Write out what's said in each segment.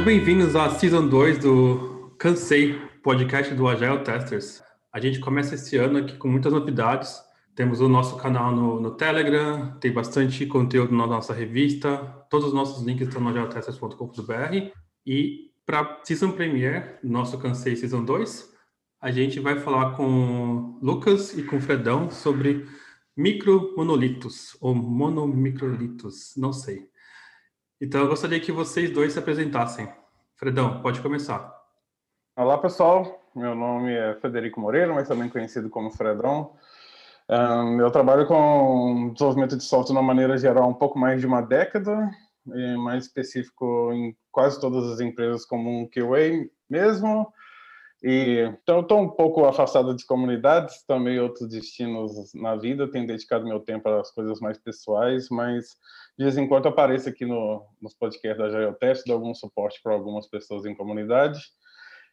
Sejam bem-vindos à Season 2 do Cansei, podcast do Agile Testers. A gente começa esse ano aqui com muitas novidades. Temos o nosso canal no, no Telegram, tem bastante conteúdo na nossa revista, todos os nossos links estão no agiletesters.com.br. E para Season Premiere, nosso Cansei Season 2, a gente vai falar com Lucas e com Fredão sobre micromonolitos ou monomicrolitos, não sei. Então, eu gostaria que vocês dois se apresentassem. Fredão, pode começar. Olá, pessoal. Meu nome é Federico Moreira, mas também conhecido como Fredão. Um, eu trabalho com desenvolvimento de software de uma maneira geral um pouco mais de uma década, e mais específico em quase todas as empresas como um QA mesmo. E, então, estou um pouco afastado de comunidades, também outros destinos na vida, tenho dedicado meu tempo às coisas mais pessoais, mas de vez em quando apareço aqui no, nos podcasts da Geotest, dou algum suporte para algumas pessoas em comunidade.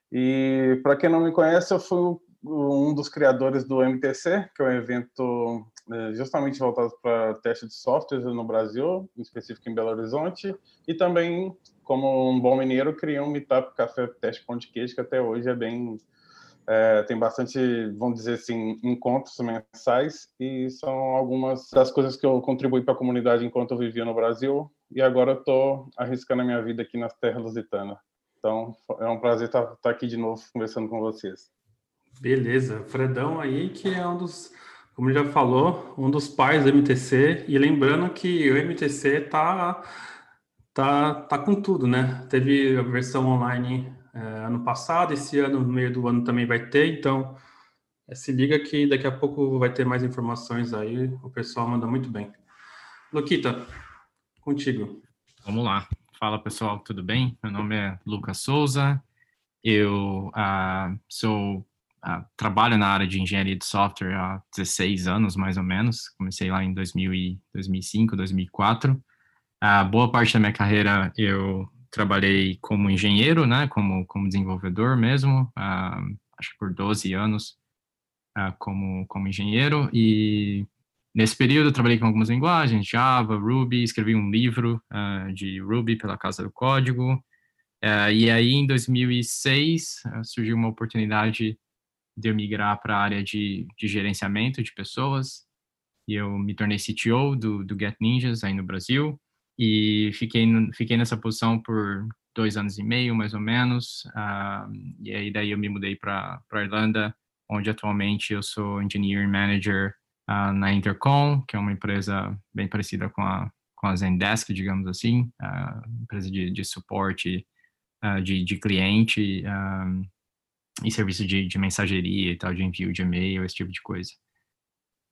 E para quem não me conhece, eu fui um dos criadores do MTC, que é um evento é, justamente voltado para teste de softwares no Brasil, em específico em Belo Horizonte, e também, como um bom mineiro, criei um Meetup Café Teste Pão de Queijo, que até hoje é bem é, tem bastante, vamos dizer assim, encontros mensais e são algumas das coisas que eu contribuí para a comunidade enquanto eu vivia no Brasil e agora estou arriscando a minha vida aqui nas terras lusitanas. Então é um prazer estar, estar aqui de novo conversando com vocês. Beleza, Fredão aí que é um dos, como já falou, um dos pais do MTC e lembrando que o MTC tá tá tá com tudo, né? Teve a versão online ano passado, esse ano, no meio do ano também vai ter, então é, se liga que daqui a pouco vai ter mais informações aí, o pessoal manda muito bem. Luquita, contigo. Vamos lá. Fala pessoal, tudo bem? Meu nome é Lucas Souza, eu uh, sou uh, trabalho na área de engenharia de software há 16 anos, mais ou menos. Comecei lá em 2000 e 2005, 2004. A boa parte da minha carreira eu trabalhei como engenheiro, né, como, como desenvolvedor mesmo, uh, acho que por 12 anos uh, como, como engenheiro, e nesse período trabalhei com algumas linguagens, Java, Ruby, escrevi um livro uh, de Ruby pela Casa do Código, e aí em 2006 surgiu uma oportunidade de eu migrar para a área de, de gerenciamento de pessoas, e eu me tornei CTO do, do Get Ninjas aí no Brasil, e fiquei, fiquei nessa posição por dois anos e meio, mais ou menos, uh, e aí daí eu me mudei para Irlanda, onde atualmente eu sou Engineering Manager uh, na Intercom, que é uma empresa bem parecida com a, com a Zendesk, digamos assim, uh, empresa de, de suporte de, de cliente e serviço de, de mensageria e tal, de envio de e-mail, esse tipo de coisa.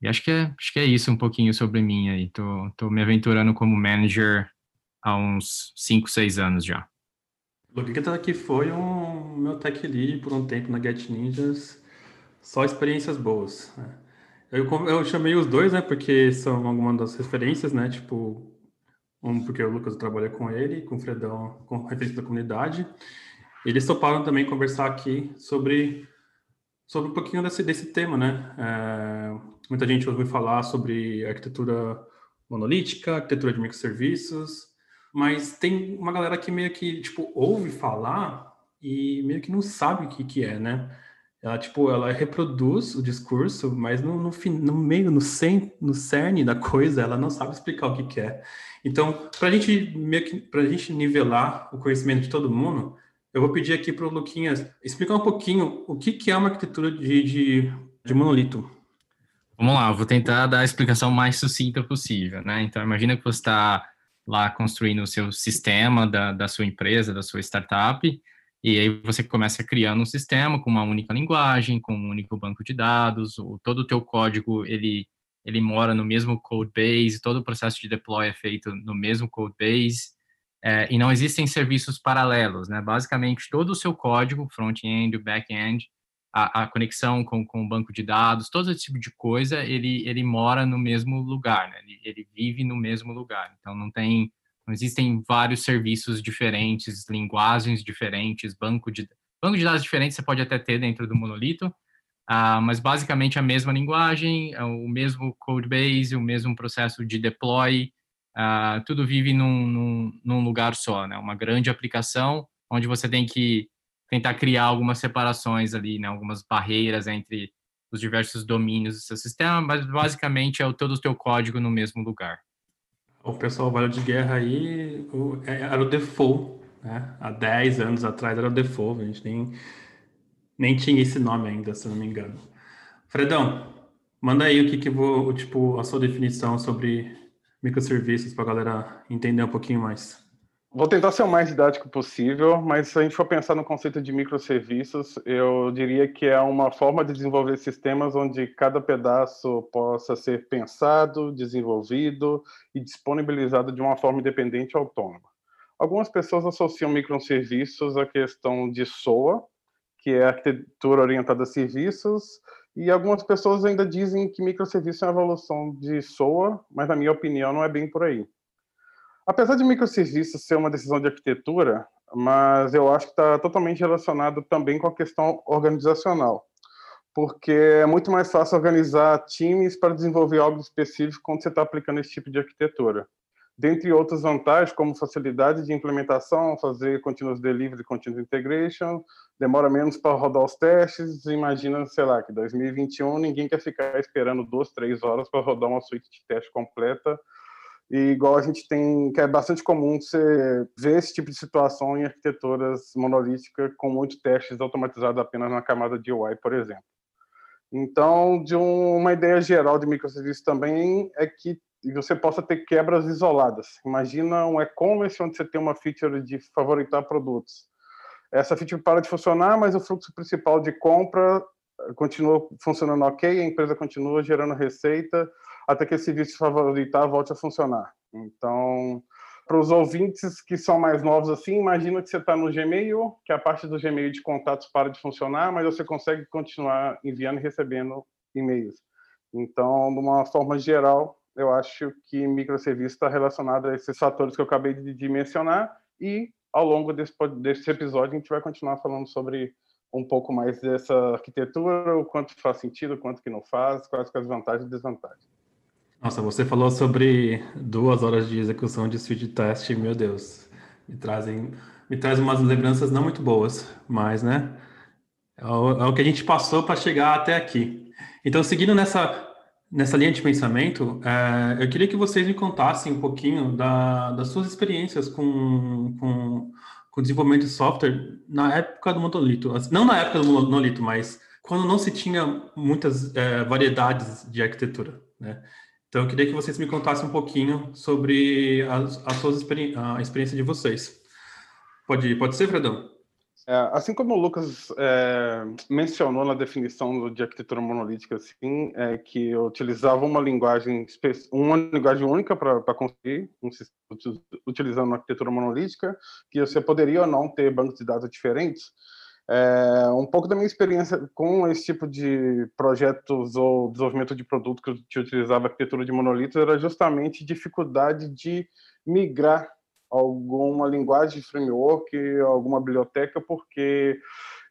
E acho que é, acho que é isso um pouquinho sobre mim aí. Tô, tô me aventurando como manager há uns 5, 6 anos já. O Luquita aqui foi um meu tech lead por um tempo na Get Ninjas, só experiências boas. Né? Eu, eu chamei os dois, né, porque são algumas das referências, né, tipo, um porque o Lucas trabalha com ele, com o Fredão, com referência da comunidade. Eles toparam também conversar aqui sobre sobre um pouquinho desse, desse tema, né? É, muita gente ouviu falar sobre arquitetura monolítica, arquitetura de microserviços, mas tem uma galera que meio que, tipo, ouve falar e meio que não sabe o que que é, né? Ela, tipo, ela reproduz o discurso, mas no, no, no meio, no, cen, no cerne da coisa, ela não sabe explicar o que que é. Então, para a gente, meio que, pra gente nivelar o conhecimento de todo mundo, eu vou pedir aqui para o Luquinhas explicar um pouquinho o que, que é uma arquitetura de, de, de monolito. Vamos lá, vou tentar dar a explicação mais sucinta possível, né? Então, imagina que você está lá construindo o seu sistema da, da sua empresa, da sua startup, e aí você começa criando um sistema com uma única linguagem, com um único banco de dados, o, todo o teu código, ele, ele mora no mesmo code base, todo o processo de deploy é feito no mesmo code base, é, e não existem serviços paralelos, né? Basicamente, todo o seu código, front-end, back-end, a, a, conexão com, com o banco de dados, todo esse tipo de coisa, ele, ele mora no mesmo lugar, né? ele, ele vive no mesmo lugar. Então, não tem, não existem vários serviços diferentes, linguagens diferentes, banco de, banco de dados diferentes você pode até ter dentro do monolito, uh, mas basicamente a mesma linguagem, o mesmo code base, o mesmo processo de deploy, uh, tudo vive num, num, num, lugar só, né? Uma grande aplicação onde você tem que tentar criar algumas separações ali, né, algumas barreiras entre os diversos domínios do seu sistema, mas basicamente é o todo o teu código no mesmo lugar. O pessoal velho de guerra aí é, era o default, né? Há 10 anos atrás era o default, a gente nem, nem tinha esse nome ainda, se não me engano. Fredão, manda aí o que que vou, tipo, a sua definição sobre microserviços para a galera entender um pouquinho mais. Vou tentar ser o mais didático possível, mas se a gente for pensar no conceito de microserviços, eu diria que é uma forma de desenvolver sistemas onde cada pedaço possa ser pensado, desenvolvido e disponibilizado de uma forma independente e autônoma. Algumas pessoas associam microserviços à questão de SOA, que é arquitetura orientada a serviços, e algumas pessoas ainda dizem que microserviço é uma evolução de SOA, mas na minha opinião não é bem por aí. Apesar de microserviços ser uma decisão de arquitetura, mas eu acho que está totalmente relacionado também com a questão organizacional, porque é muito mais fácil organizar times para desenvolver algo específico quando você está aplicando esse tipo de arquitetura. Dentre outras vantagens, como facilidade de implementação, fazer continuous delivery continuous integration, demora menos para rodar os testes. Imagina, sei lá, que 2021 ninguém quer ficar esperando duas, três horas para rodar uma suíte de teste completa e igual a gente tem, que é bastante comum você ver esse tipo de situação em arquiteturas monolíticas com muitos testes automatizados apenas na camada de UI, por exemplo. Então, de um, uma ideia geral de microserviços também é que você possa ter quebras isoladas. Imagina um e-commerce onde você tem uma feature de favoritar produtos. Essa feature para de funcionar, mas o fluxo principal de compra continua funcionando ok, a empresa continua gerando receita, até que esse serviço favoritar volte a funcionar. Então, para os ouvintes que são mais novos assim, imagina que você está no Gmail, que a parte do Gmail de contatos para de funcionar, mas você consegue continuar enviando e recebendo e-mails. Então, de uma forma geral, eu acho que microserviço está relacionado a esses fatores que eu acabei de, mencionar e ao longo desse, desse episódio a gente vai continuar falando sobre um pouco mais dessa arquitetura, o quanto faz sentido, o quanto que não faz, quais as vantagens e desvantagens. Nossa, você falou sobre duas horas de execução de speed test, meu Deus, me trazem, me traz umas lembranças não muito boas, mas, né, é o, é o que a gente passou para chegar até aqui. Então, seguindo nessa, nessa linha de pensamento, é, eu queria que vocês me contassem um pouquinho da, das suas experiências com, com, com desenvolvimento de software na época do monolito, não na época do monolito, mas quando não se tinha muitas é, variedades de arquitetura, né? Então, eu queria que vocês me contassem um pouquinho sobre as, as suas experi a experiência de vocês. Pode, pode ser, Fredão? É, assim como o Lucas é, mencionou na definição de arquitetura monolítica, assim, é que eu utilizava uma linguagem uma linguagem única para construir, um, utilizando uma arquitetura monolítica, que você poderia ou não ter bancos de dados diferentes. É, um pouco da minha experiência com esse tipo de projetos ou desenvolvimento de produto que eu utilizava arquitetura de monolitos era justamente dificuldade de migrar alguma linguagem de framework, alguma biblioteca, porque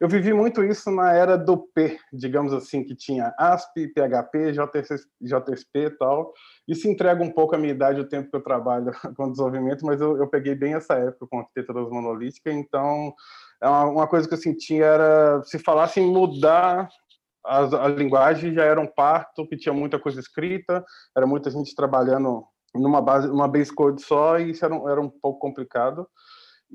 eu vivi muito isso na era do P, digamos assim, que tinha ASP, PHP, JSP, e tal. Isso entrega um pouco a minha idade, o tempo que eu trabalho com desenvolvimento, mas eu, eu peguei bem essa época com arquitetura monolítica, então uma, uma coisa que eu sentia era se falasse em mudar a, a, linguagem já era um parto, que tinha muita coisa escrita, era muita gente trabalhando numa base, uma base code só, e isso era, era um pouco complicado.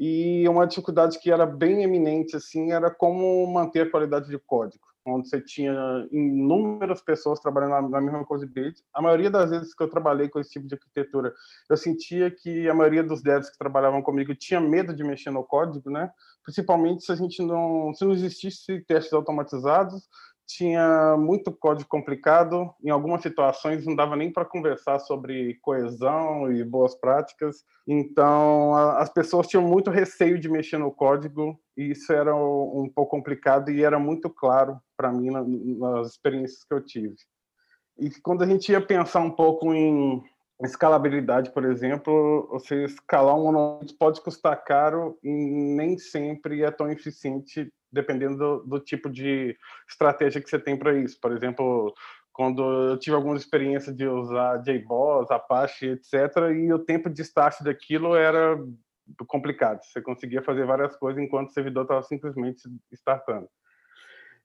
E uma dificuldade que era bem eminente assim era como manter a qualidade de código, onde você tinha inúmeras pessoas trabalhando na, mesma coisa de A maioria das vezes que eu trabalhei com esse tipo de arquitetura, eu sentia que a maioria dos devs que trabalhavam comigo tinha medo de mexer no código, né? Principalmente se a gente não, se não existisse testes automatizados, tinha muito código complicado. Em algumas situações não dava nem para conversar sobre coesão e boas práticas. Então, a, as pessoas tinham muito receio de mexer no código e isso era um, um pouco complicado e era muito claro para mim na, nas experiências que eu tive. E quando a gente ia pensar um pouco em escalabilidade, por exemplo, você escalar um monolito pode custar caro e nem sempre é tão eficiente dependendo do, do tipo de estratégia que você tem para isso. Por exemplo, quando eu tive alguma experiência de usar JBoss, Apache, etc., e o tempo de start daquilo era complicado. Você conseguia fazer várias coisas enquanto o servidor estava simplesmente startando.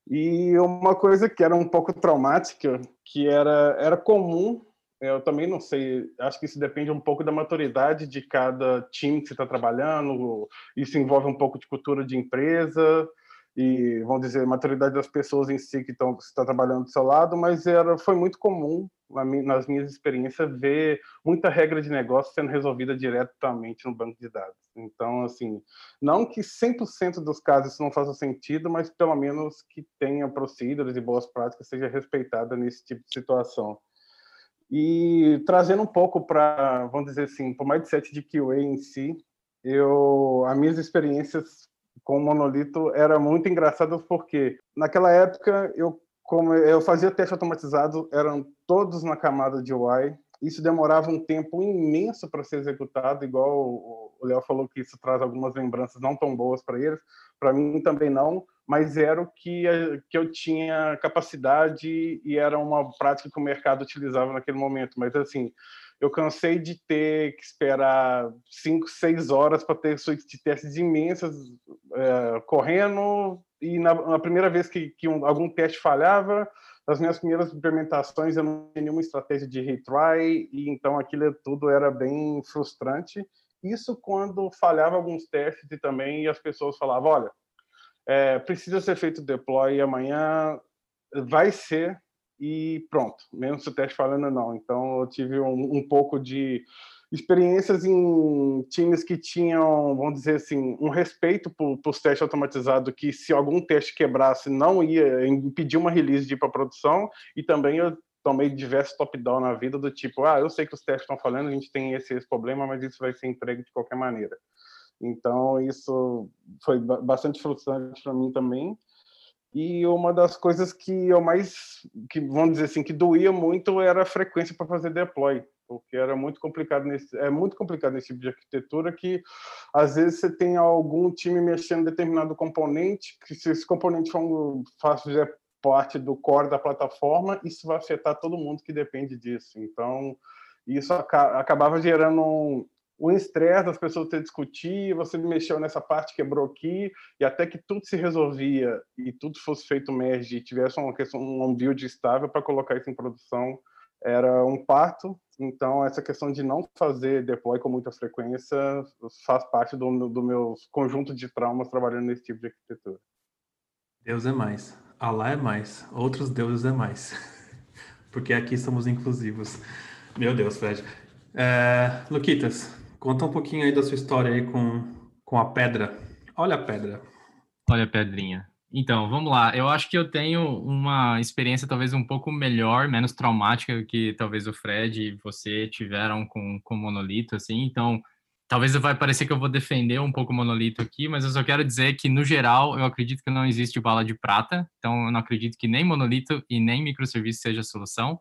E uma coisa que era um pouco traumática, que era, era comum, eu também não sei, acho que isso depende um pouco da maturidade de cada time que você está trabalhando, isso envolve um pouco de cultura de empresa, e vamos dizer maturidade das pessoas em si que estão está trabalhando do seu lado, mas era foi muito comum nas minhas experiências ver muita regra de negócio sendo resolvida diretamente no banco de dados. Então, assim, não que 100% dos casos isso não faça sentido, mas pelo menos que tenha procedures e boas práticas seja respeitada nesse tipo de situação. E trazendo um pouco para, vamos dizer assim, para o mindset de QA em si, eu, as minhas experiências com o monolito era muito engraçado porque naquela época eu como eu fazia teste automatizado, eram todos na camada de UI. Isso demorava um tempo imenso para ser executado, igual o Léo falou que isso traz algumas lembranças não tão boas para eles. Para mim também não, mas era o que, que eu tinha capacidade e era uma prática que o mercado utilizava naquele momento. Mas assim, eu cansei de ter que esperar cinco, seis horas para ter testes imensas é, correndo, e na, na, primeira vez que, que um, algum teste falhava, nas minhas primeiras implementações eu não tinha nenhuma estratégia de retry, e então aquilo tudo era bem frustrante. Isso quando falhava alguns testes e também as pessoas falavam, olha, é, precisa ser feito deploy amanhã, vai ser, e pronto, mesmo se o teste falando não. Então eu tive um, um, pouco de experiências em times que tinham, vamos dizer assim, um respeito por, por testes automatizados, que se algum teste quebrasse não ia impedir uma release de ir para produção, e também eu tomei diversos top-down na vida do tipo, ah, eu sei que os testes estão falando, a gente tem esse, esse problema, mas isso vai ser entregue de qualquer maneira. Então isso foi bastante frustrante para mim também. E uma das coisas que eu mais, que vamos dizer assim, que doía muito era a frequência para fazer deploy, porque era muito complicado nesse, é muito complicado nesse tipo de arquitetura que às vezes você tem algum time mexendo em determinado componente, que se esse componente for um, fazer parte do core da plataforma, isso vai afetar todo mundo que depende disso. Então, isso acabava gerando um, o estresse das pessoas ter discutir, você mexeu nessa parte, quebrou aqui, e até que tudo se resolvia e tudo fosse feito merge e tivesse uma questão, um build estável para colocar isso em produção, era um parto. Então, essa questão de não fazer deploy com muita frequência faz parte do, do meu conjunto de traumas trabalhando nesse tipo de arquitetura. Deus é mais. Allah é mais. Outros deuses é mais. Porque aqui somos inclusivos. Meu Deus, Fred. É, Luquitas, Conta um pouquinho aí da sua história aí com, com a pedra. Olha a pedra. Olha a pedrinha. Então, vamos lá. Eu acho que eu tenho uma experiência talvez um pouco melhor, menos traumática que talvez o Fred e você tiveram com o monolito, assim. Então, talvez vai parecer que eu vou defender um pouco o monolito aqui, mas eu só quero dizer que, no geral, eu acredito que não existe bala de prata. Então, eu não acredito que nem monolito e nem microserviço seja a solução.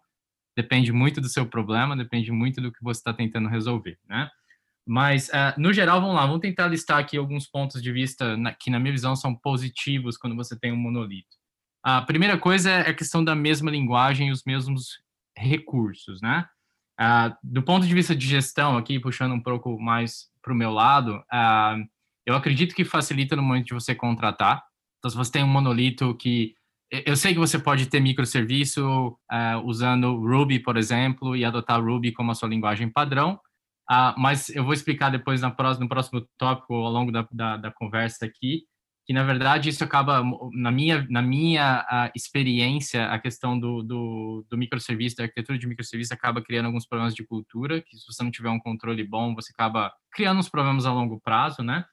Depende muito do seu problema, depende muito do que você está tentando resolver, né? Mas, uh, no geral, vamos lá, vamos tentar listar aqui alguns pontos de vista na, que, na minha visão, são positivos quando você tem um monolito. A primeira coisa é a questão da mesma linguagem e os mesmos recursos, né? Uh, do ponto de vista de gestão, aqui puxando um pouco mais para o meu lado, uh, eu acredito que facilita no momento de você contratar. Então, se você tem um monolito que eu sei que você pode ter microserviço uh, usando Ruby, por exemplo, e adotar Ruby como a sua linguagem padrão, ah, mas eu vou explicar depois na próxima, no próximo tópico, ao longo da, da, da, conversa aqui, que na verdade isso acaba, na minha, na minha uh, experiência, a questão do, do, do, microserviço, da arquitetura de microserviço acaba criando alguns problemas de cultura, que se você não tiver um controle bom, você acaba criando uns problemas a longo prazo, né?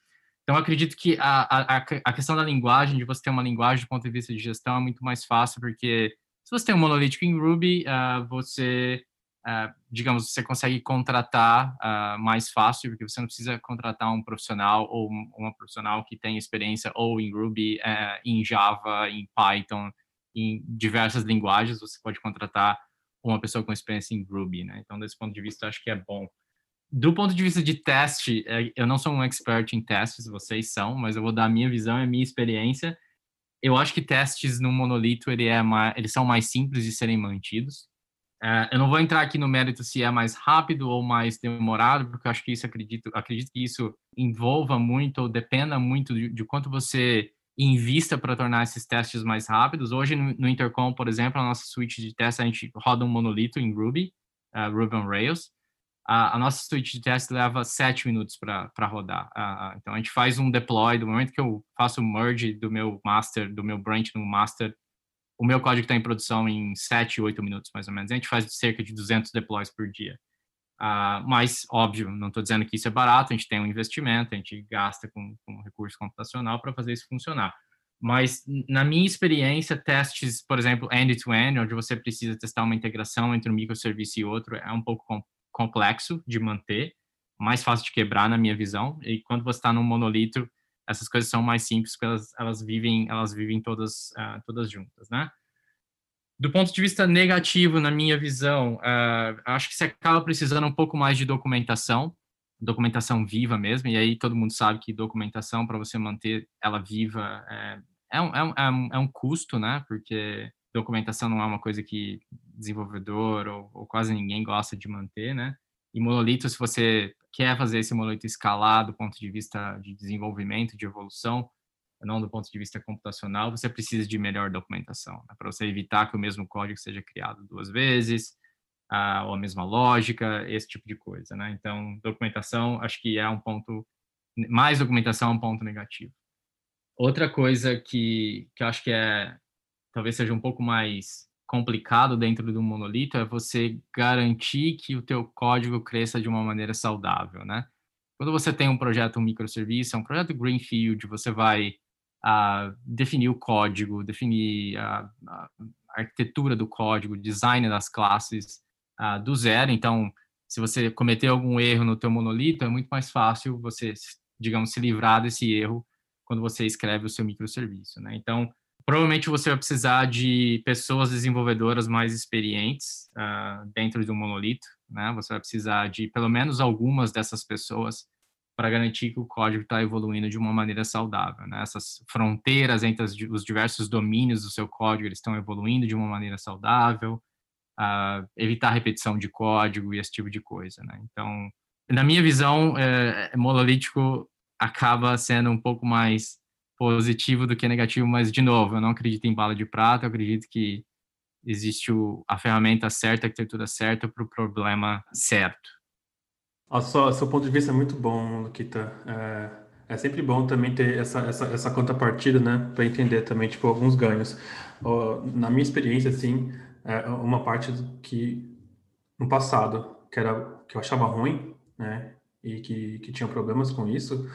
Então, acredito que a, a, a questão da linguagem, de você ter uma linguagem do ponto de vista de gestão, é muito mais fácil, porque se você tem um monolítico em Ruby, uh, você uh, digamos, você consegue contratar uh, mais fácil, porque você não precisa contratar um profissional ou uma profissional que tem experiência ou em Ruby, uh, em Java, em Python, em diversas linguagens, você pode contratar uma pessoa com experiência em Ruby, né? Então, desse ponto de vista, acho que é bom. Do ponto de vista de teste, eh, eu não sou um expert em testes, vocês são, mas eu vou dar a minha visão e a minha experiência. Eu acho que testes no monolito ele é mais, eles são mais simples de serem mantidos. É, eu não vou entrar aqui no mérito se é mais rápido ou mais demorado, porque eu acho que isso acredito, acredito que isso envolva muito ou dependa muito de, de quanto você invista para tornar esses testes mais rápidos. Hoje, no, no, Intercom, por exemplo, a nossa suíte de teste, a gente roda um monolito em Ruby, uh, Ruby on Rails. A, a, nossa suíte de teste leva sete minutos para rodar. Uh, então, a gente faz um deploy, do momento que eu faço o merge do meu master, do meu branch no master, o meu código está em produção em sete, oito minutos, mais ou menos. A gente faz cerca de 200 deploys por dia. Uh, mas, óbvio, não estou dizendo que isso é barato, a gente tem um investimento, a gente gasta com, com recurso computacional para fazer isso funcionar. Mas, na minha experiência, testes, por exemplo, end-to-end, -end, onde você precisa testar uma integração entre um microserviço e outro, é um pouco com, complexo de manter, mais fácil de quebrar, na minha visão. E quando você está num monolito, essas coisas são mais simples, porque elas, elas vivem, elas vivem todas, uh, todas juntas, né? Do ponto de vista negativo, na minha visão, uh, acho que você acaba precisando um pouco mais de documentação, documentação viva mesmo, e aí todo mundo sabe que documentação, para você manter ela viva, é, é, um, é, um, é, um, é um custo, né? Porque documentação não é uma coisa que desenvolvedor ou, ou, quase ninguém gosta de manter, né? E monolito, se você quer fazer esse monolito escalar do ponto de vista de desenvolvimento, de evolução, não do ponto de vista computacional, você precisa de melhor documentação, né? para você evitar que o mesmo código seja criado duas vezes, ah, ou a mesma lógica, esse tipo de coisa, né? Então, documentação, acho que é um ponto, mais documentação é um ponto negativo. Outra coisa que, que eu acho que é, talvez seja um pouco mais complicado dentro do monolito é você garantir que o teu código cresça de uma maneira saudável, né? Quando você tem um projeto, um microserviço, é um projeto greenfield, você vai a definir o código, definir a, a, arquitetura do código, design das classes uh, do zero. Então, se você cometer algum erro no teu monolito, é muito mais fácil você, digamos, se livrar desse erro quando você escreve o seu microserviço, né? Então, provavelmente você vai precisar de pessoas desenvolvedoras mais experientes uh, dentro do monolito, né? Você vai precisar de pelo menos algumas dessas pessoas para garantir que o código está evoluindo de uma maneira saudável. Né? Essas fronteiras entre os diversos domínios do seu código eles estão evoluindo de uma maneira saudável, uh, evitar repetição de código e esse tipo de coisa. Né? Então, na minha visão, é, monolítico acaba sendo um pouco mais positivo do que negativo, mas, de novo, eu não acredito em bala de prata, eu acredito que existe o, a ferramenta certa, a arquitetura certa para o problema certo. O seu, ponto de vista é muito bom, Luquita. É, é sempre bom também ter essa, essa, essa contrapartida, né? Para entender também, tipo, alguns ganhos. Na minha experiência, assim, é uma parte que no passado, que era que eu achava ruim, né? E que, que tinha problemas com isso,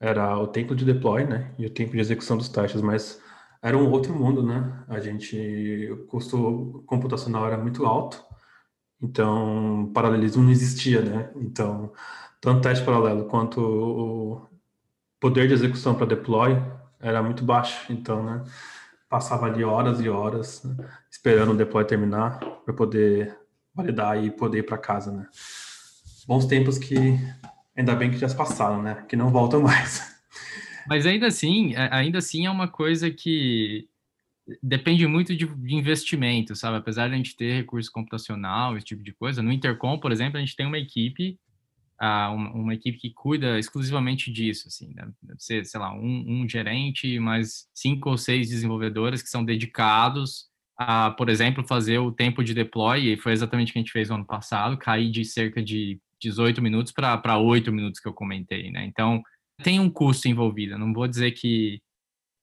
era o tempo de deploy, né? E o tempo de execução dos testes, mas era um outro mundo, né? A gente, o custo computacional era muito alto então, paralelismo não existia, né? Então, tanto teste paralelo quanto o poder de execução para deploy era muito baixo. Então, né, passava ali horas e horas né, esperando o deploy terminar para poder validar e poder ir para casa, né? Bons tempos que ainda bem que já se passaram, né? Que não voltam mais. Mas ainda assim, ainda assim é uma coisa que depende muito de, investimento, sabe? Apesar de a gente ter recurso computacional, esse tipo de coisa, no Intercom, por exemplo, a gente tem uma equipe, uma, equipe que cuida exclusivamente disso, assim, né? deve ser, sei lá, um, um, gerente, mais cinco ou seis desenvolvedores que são dedicados a, por exemplo, fazer o tempo de deploy, e foi exatamente o que a gente fez no ano passado, cair de cerca de 18 minutos para 8 minutos que eu comentei, né? Então, tem um custo envolvido, não vou dizer que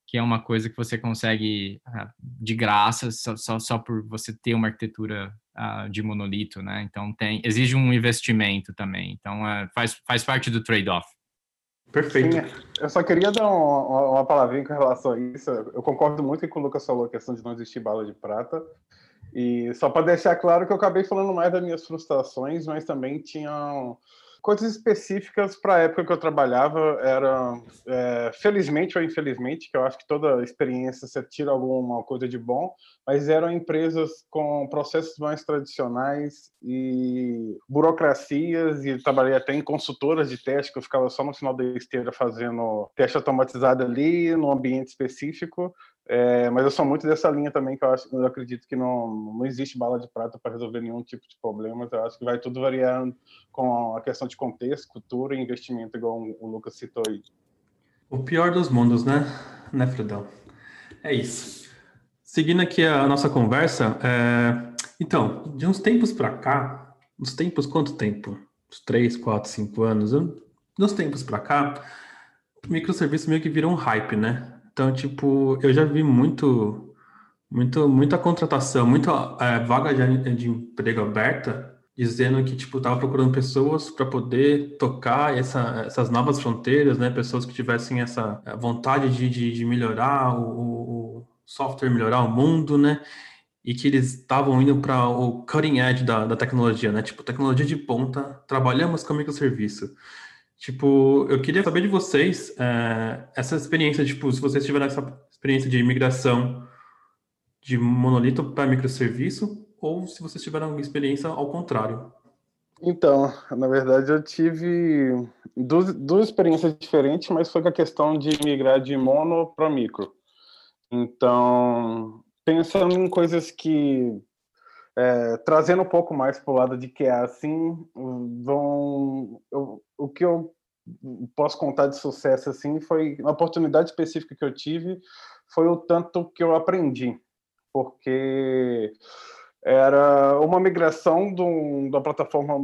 que é uma coisa que você consegue uh, de graça só, só, só, por você ter uma arquitetura uh, de monolito, né? Então tem exige um investimento também. Então uh, faz faz parte do trade-off. Perfeito. Sim, eu só queria dar uma, uma palavrinha com relação a isso. Eu concordo muito com o Lucas falou a questão de não existir bala de prata. E só para deixar claro que eu acabei falando mais das minhas frustrações, mas também tinha coisas específicas para a época que eu trabalhava era é, felizmente ou infelizmente que eu acho que toda experiência você tira alguma coisa de bom mas eram empresas com processos mais tradicionais e burocracias e trabalhei até em consultoras de teste que eu ficava só no final da esteira fazendo teste automatizado ali no ambiente específico É, mas eu sou muito dessa linha também, que eu, acho, eu acredito que não, não existe bala de prata para resolver nenhum tipo de problema. Eu acho que vai tudo variando com a questão de contexto, cultura e investimento, igual o Lucas citou aí. O pior dos mundos, né? Né, Fredão? É isso. Seguindo aqui a nossa conversa, é... então, de uns tempos para cá, uns tempos, quanto tempo? Uns 3, 4, 5 anos, de uns tempos para cá, microserviço meio que virou um hype, né? Então, tipo, eu já vi muito, muito muita contratação, muita é, vaga de, de, emprego aberta, dizendo que, tipo, tava procurando pessoas para poder tocar essa, essas novas fronteiras, né? Pessoas que tivessem essa é, vontade de, de, de melhorar o, o, software, melhorar o mundo, né? E que eles estavam indo para o cutting edge da, da tecnologia, né? Tipo, tecnologia de ponta, trabalhamos com microserviço. Tipo, eu queria saber de vocês é, essa experiência, tipo, se vocês tiveram essa experiência de migração de monolito para microserviço, ou se vocês tiveram alguma experiência ao contrário. Então, na verdade, eu tive duas, duas experiências diferentes, mas foi com a questão de migrar de mono para micro. Então, pensando em coisas que é, trazendo um pouco mais para o lado de que é assim, vão, eu, o que eu posso contar de sucesso assim foi uma oportunidade específica que eu tive, foi o tanto que eu aprendi, porque era uma migração de, um, de uma plataforma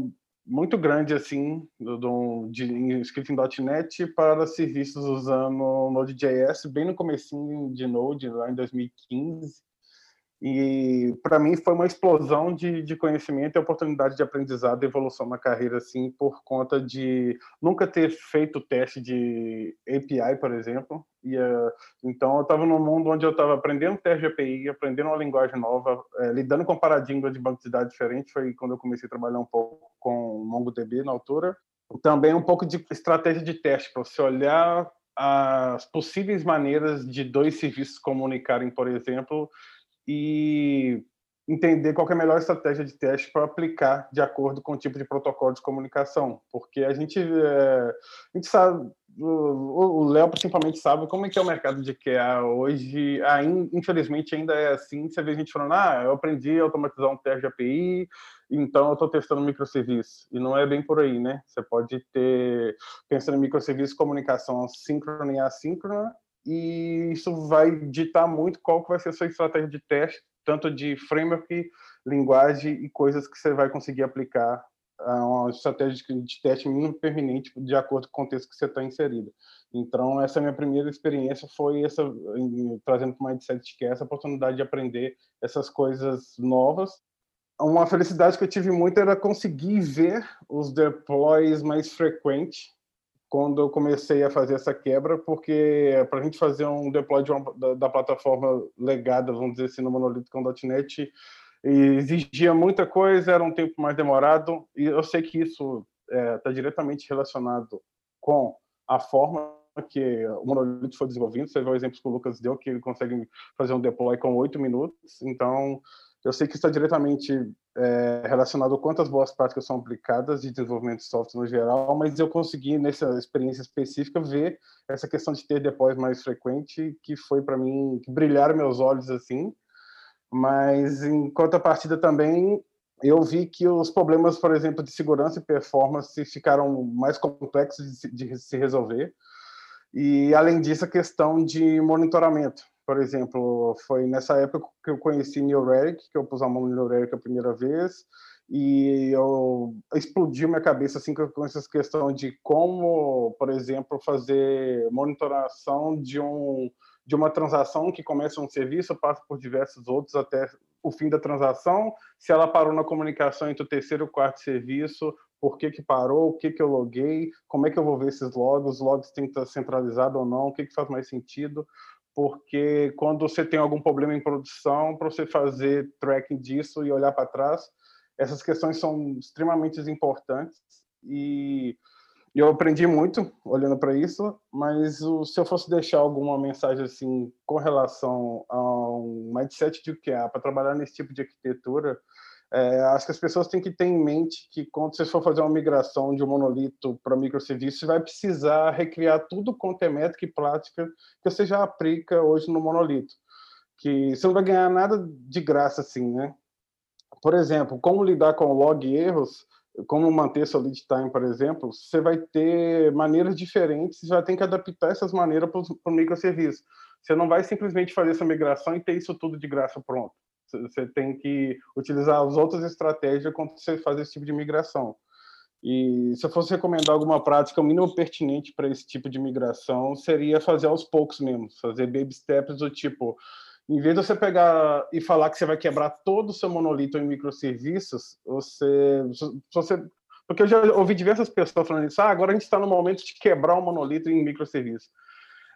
muito grande assim, do, de, escrito em .NET para serviços usando Node.js, bem no comecinho de Node, lá em 2015, e para mim foi uma explosão de, de conhecimento e oportunidade de aprendizado e evolução na carreira, assim, por conta de nunca ter feito teste de API, por exemplo. E, uh, então eu estava num mundo onde eu estava aprendendo teste de API, aprendendo uma linguagem nova, é, lidando com paradigma de banco de dados diferente. Foi quando eu comecei a trabalhar um pouco com MongoDB na altura. Também um pouco de estratégia de teste, para você olhar as possíveis maneiras de dois serviços comunicarem, por exemplo, e entender qual é a melhor estratégia de teste para aplicar de acordo com o tipo de protocolo de comunicação, porque a gente, é, a gente sabe, o Léo principalmente sabe como é que é o mercado de QA hoje, ainda, infelizmente ainda é assim, você vê gente falando, ah, eu aprendi a automatizar um teste de API, então eu estou testando microserviço, e não é bem por aí, né? Você pode ter, pensando em microserviço, comunicação síncrona e assíncrona, e isso vai ditar muito qual que vai ser a sua estratégia de teste, tanto de framework, linguagem e coisas que você vai conseguir aplicar a uma estratégia de teste mínimo permanente de acordo com o contexto que você está inserido. Então, essa minha primeira experiência foi essa, trazendo para o Mindset, que é essa oportunidade de aprender essas coisas novas. Uma felicidade que eu tive muito era conseguir ver os deploys mais frequentes quando eu comecei a fazer essa quebra, porque para a gente fazer um deploy uma, da, da, plataforma legada, vamos dizer assim, no monolito.net, exigia muita coisa, era um tempo mais demorado, e eu sei que isso está é, tá diretamente relacionado com a forma que o monolito foi desenvolvido. Você vê o exemplo que o Lucas deu, que ele consegue fazer um deploy com oito minutos, então eu sei que está diretamente é, relacionado a quantas boas práticas são aplicadas de desenvolvimento de software no geral, mas eu consegui, nessa experiência específica, ver essa questão de ter deploys mais frequente, que foi para mim, que brilharam meus olhos assim. Mas, em contrapartida também, eu vi que os problemas, por exemplo, de segurança e performance ficaram mais complexos de se resolver. E, além disso, a questão de monitoramento por exemplo, foi nessa época que eu conheci Neil Relic, que eu pus a mão no Neil Relic a primeira vez, e eu explodiu minha cabeça assim com essa questão de como, por exemplo, fazer monitoração de um de uma transação que começa um serviço, passa por diversos outros até o fim da transação, se ela parou na comunicação entre o terceiro e o quarto serviço, por que que parou, o que que eu loguei, como é que eu vou ver esses logs, os logs têm que estar centralizados ou não, o que que faz mais sentido porque quando você tem algum problema em produção, para você fazer tracking disso e olhar para trás, essas questões são extremamente importantes. E eu aprendi muito olhando para isso, mas se eu fosse deixar alguma mensagem assim com relação a um mindset de QA para trabalhar nesse tipo de arquitetura, é, acho que as pessoas têm que ter em mente que quando você for fazer uma migração de um monolito para microserviço, você vai precisar recriar tudo quanto é métrica e prática que você já aplica hoje no monolito. que você não vai ganhar nada de graça assim, né? Por exemplo, como lidar com log erros, como manter lead time, por exemplo, você vai ter maneiras diferentes, você vai ter que adaptar essas maneiras para o microserviço. Você não vai simplesmente fazer essa migração e ter isso tudo de graça pronto. Você tem que utilizar as outras estratégias quando você faz esse tipo de migração. E se eu fosse recomendar alguma prática, mínimo pertinente para esse tipo de migração seria fazer aos poucos mesmo, fazer baby steps do tipo, em vez de você pegar e falar que você vai quebrar todo o seu monolito em microserviços, você, você porque eu já ouvi diversas pessoas falando isso, ah, agora a gente está no momento de quebrar o monolito em microserviços.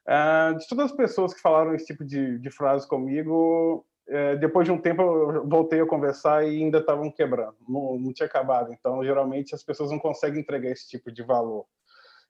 Uh, de todas as pessoas que falaram esse tipo de, de frase comigo, é, depois de um tempo eu voltei a conversar e ainda estavam quebrando, não, não, tinha acabado. Então, geralmente as pessoas não conseguem entregar esse tipo de valor.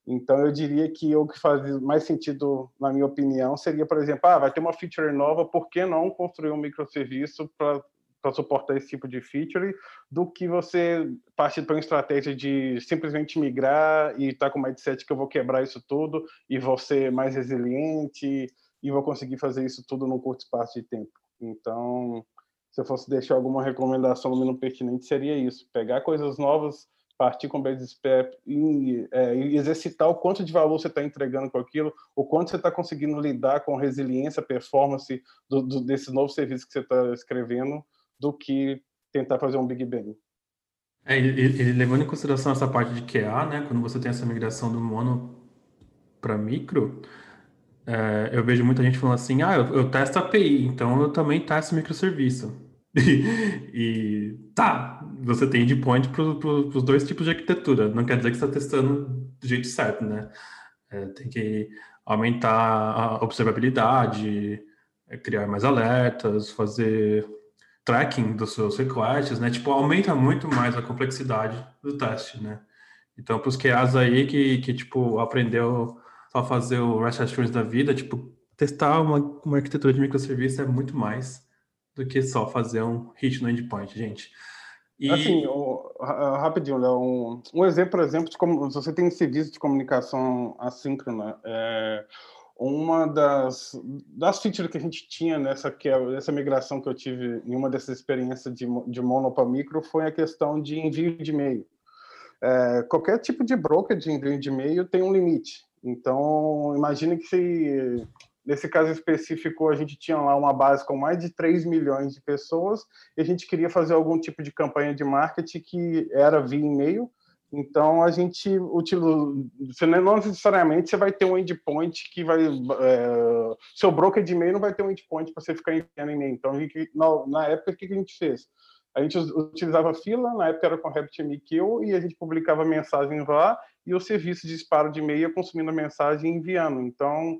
Então, eu diria que o que faz mais sentido, na minha opinião, seria, por exemplo, ah, vai ter uma feature nova, por que não construir um microserviço para suportar esse tipo de feature, do que você partir para uma estratégia de simplesmente migrar e estar tá com o mindset que eu vou quebrar isso tudo e vou ser mais resiliente e vou conseguir fazer isso tudo num curto espaço de tempo. Então, se eu fosse deixar alguma recomendação no mínimo pertinente, seria isso: pegar coisas novas, partir com base step e, é, e exercitar o quanto de valor você está entregando com aquilo, o quanto você está conseguindo lidar com resiliência, performance do, do, desse novo serviço que você está escrevendo, do que tentar fazer um Big Bang. É, ele, ele, levando em consideração essa parte de QA, né, quando você tem essa migração do mono para micro, é, eu vejo muita gente falando assim, ah, eu, eu testo API, então eu também testo microserviço. E, tá, você tem endpoint para os dois tipos de arquitetura. Não quer dizer que você está testando do jeito certo, né? É, tem que aumentar a observabilidade, é, criar mais alertas, fazer tracking dos seus requests, né? Tipo, aumenta muito mais a complexidade do teste, né? Então, para os QAs aí que, que, tipo, aprendeu só fazer o REST Assurance da vida, tipo, testar uma, uma arquitetura de microserviço é muito mais do que só fazer um hit no endpoint, gente. E... Assim, rapidinho, Léo, um, um, exemplo, por exemplo, de como você tem serviço de comunicação assíncrona, é, uma das, das features que a gente tinha nessa, que é, nessa migração que eu tive em uma dessas experiências de, de mono para micro foi a questão de envio de e-mail. É, qualquer tipo de broker de envio de e-mail tem um limite. Então, imagine que se, nesse caso específico a gente tinha lá uma base com mais de 3 milhões de pessoas e a gente queria fazer algum tipo de campanha de marketing que era via e-mail. Então, a gente utiliza, não necessariamente você vai ter um endpoint que vai, é, seu broker de e-mail não vai ter um endpoint para você ficar enviando e-mail. Então, na, na época, o que a gente fez? A gente utilizava fila, na época era com RabbitMQ, e a gente publicava mensagens lá, e o serviço de disparo de e-mail consumindo a mensagem e enviando. Então,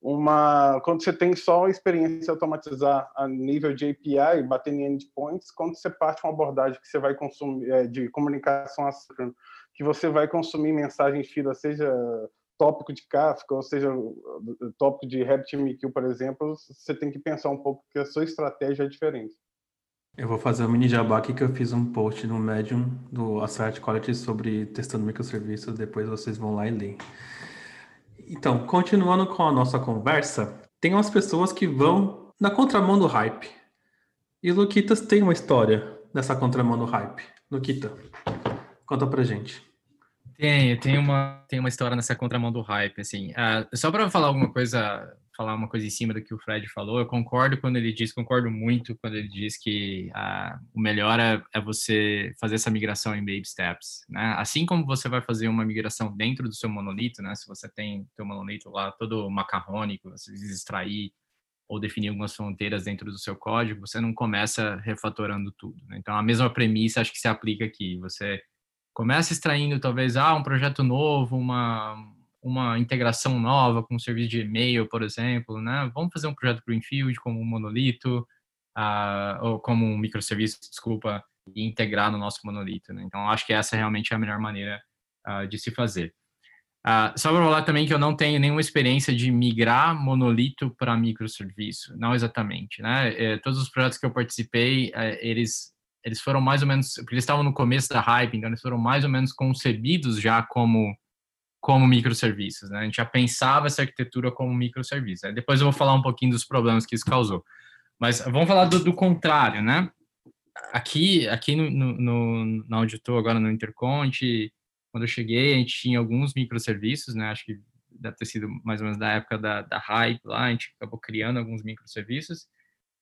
uma, quando você tem só a experiência de automatizar a nível de API, batendo em endpoints, quando você parte uma abordagem que você vai consumir, é, de comunicação assíncrona, que você vai consumir mensagem em fila, seja tópico de Kafka, ou seja, tópico de RabbitMQ, por exemplo, você tem que pensar um pouco que a sua estratégia é diferente. Eu vou fazer um mini jabá aqui que eu fiz um post no Medium do Assert Quality sobre testando microserviços, depois vocês vão lá e leem. Então, continuando com a nossa conversa, tem umas pessoas que vão na contramão do hype. E Luquitas tem uma história dessa contramão do hype. Luquita, conta pra gente. Tem, tem uma, tem uma história nessa contramão do hype, assim. Uh, só para falar alguma coisa falar uma coisa em cima do que o Fred falou. Eu concordo quando ele diz, concordo muito quando ele diz que ah, o melhor é, é, você fazer essa migração em baby steps, né? Assim como você vai fazer uma migração dentro do seu monolito, né? Se você tem seu monolito lá todo macarrônico, você extrair ou definir algumas fronteiras dentro do seu código, você não começa refatorando tudo. Né? Então, a mesma premissa acho que se aplica aqui. Você começa extraindo talvez ah, um projeto novo, uma uma integração nova com um serviço de e-mail, por exemplo, né? Vamos fazer um projeto Greenfield como um monolito, uh, ou como um microserviço, desculpa, e integrar no nosso monolito, né? Então, acho que essa realmente é a melhor maneira uh, de se fazer. Uh, só para falar também que eu não tenho nenhuma experiência de migrar monolito para microserviço, não exatamente, né? É, todos os projetos que eu participei, é, eles eles foram mais ou menos, porque eles estavam no começo da hype, então eles foram mais ou menos concebidos já como como microserviços, né? A gente já pensava essa arquitetura como microserviço. Depois eu vou falar um pouquinho dos problemas que isso causou. Mas vamos falar do, do contrário, né? Aqui, aqui no, no, no, onde eu estou agora no Interconte, quando eu cheguei, a gente tinha alguns microserviços, né? Acho que deve ter sido mais ou menos da época da, da Hype lá, a gente acabou criando alguns microserviços.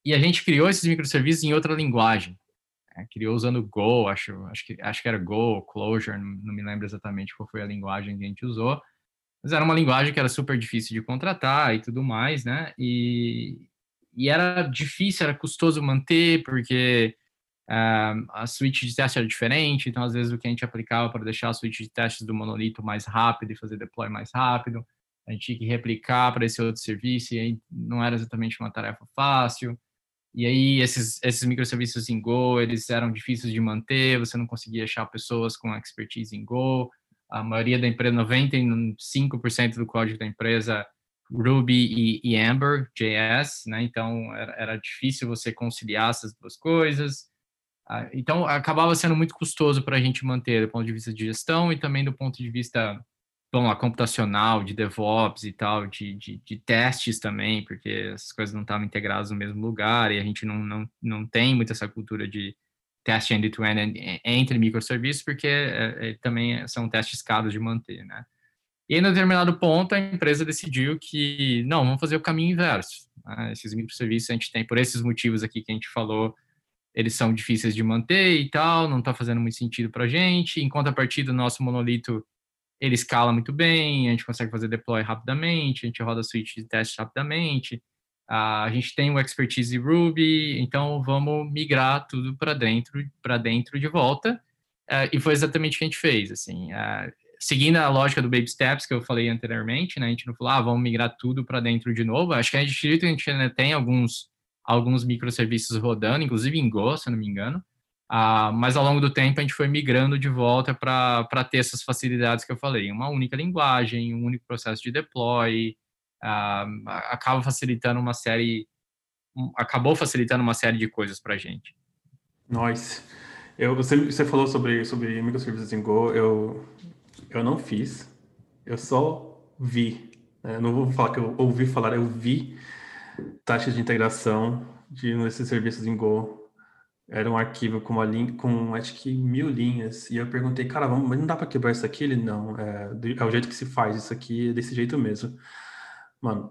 E a gente criou esses microserviços em outra linguagem. Né? Criou usando Go, acho, acho, que, acho que era Go, Clojure, não, não me lembro exatamente qual foi a linguagem que a gente usou. Mas era uma linguagem que era super difícil de contratar e tudo mais, né? E, e era difícil, era custoso manter, porque uh, a suíte de teste era diferente, então às vezes o que a gente aplicava para deixar a suíte de testes do monolito mais rápido e fazer deploy mais rápido, a gente tinha que replicar para esse outro serviço, e aí não era exatamente uma tarefa fácil. E aí esses, esses microserviços em Go, eles eram difíceis de manter, você não conseguia achar pessoas com expertise em Go. A maioria da empresa, 95% do código da empresa Ruby e, e Amber JS, né? Então era, era, difícil você conciliar essas duas coisas. Ah, então acabava sendo muito custoso para a gente manter do ponto de vista de gestão e também do ponto de vista vamos lá, computacional, de DevOps e tal, de, de, de, testes também, porque essas coisas não estavam integradas no mesmo lugar e a gente não, não, não tem muito essa cultura de teste end-to-end entre microserviços, porque é, é, também são testes caros de manter, né? E em determinado ponto, a empresa decidiu que, não, vamos fazer o caminho inverso. Né? Esses microserviços a gente tem, por esses motivos aqui que a gente falou, eles são difíceis de manter e tal, não está fazendo muito sentido para a gente. Em contrapartida, o nosso monolito, ele escala muito bem, a gente consegue fazer deploy rapidamente, a gente roda switch de teste rapidamente, a gente tem o expertise Ruby, então vamos migrar tudo para dentro, para dentro de volta. Uh, e foi exatamente o que a gente fez, assim. Uh, seguindo a lógica do Baby Steps que eu falei anteriormente, né? A gente não falou, ah, vamos migrar tudo para dentro de novo. Acho que a gente, a gente ainda tem alguns, alguns microserviços rodando, inclusive em Go, se eu não me engano. Ah, mas ao longo do tempo a gente foi migrando de volta para ter essas facilidades que eu falei. Uma única linguagem, um único processo de deploy, ah, acaba facilitando uma série, acabou facilitando uma série de coisas para a gente. Nós. Eu, você, você falou sobre, sobre microserviços em Go, eu eu não fiz, eu só vi. Né? Não vou falar que eu ouvi falar, eu vi taxas de integração de nesses serviços em Go. Era um arquivo com uma linha, com acho que mil linhas. E eu perguntei, cara, vamos, mas não dá para quebrar isso aqui? Ele não, é, é o jeito que se faz isso aqui, é desse jeito mesmo. Mano,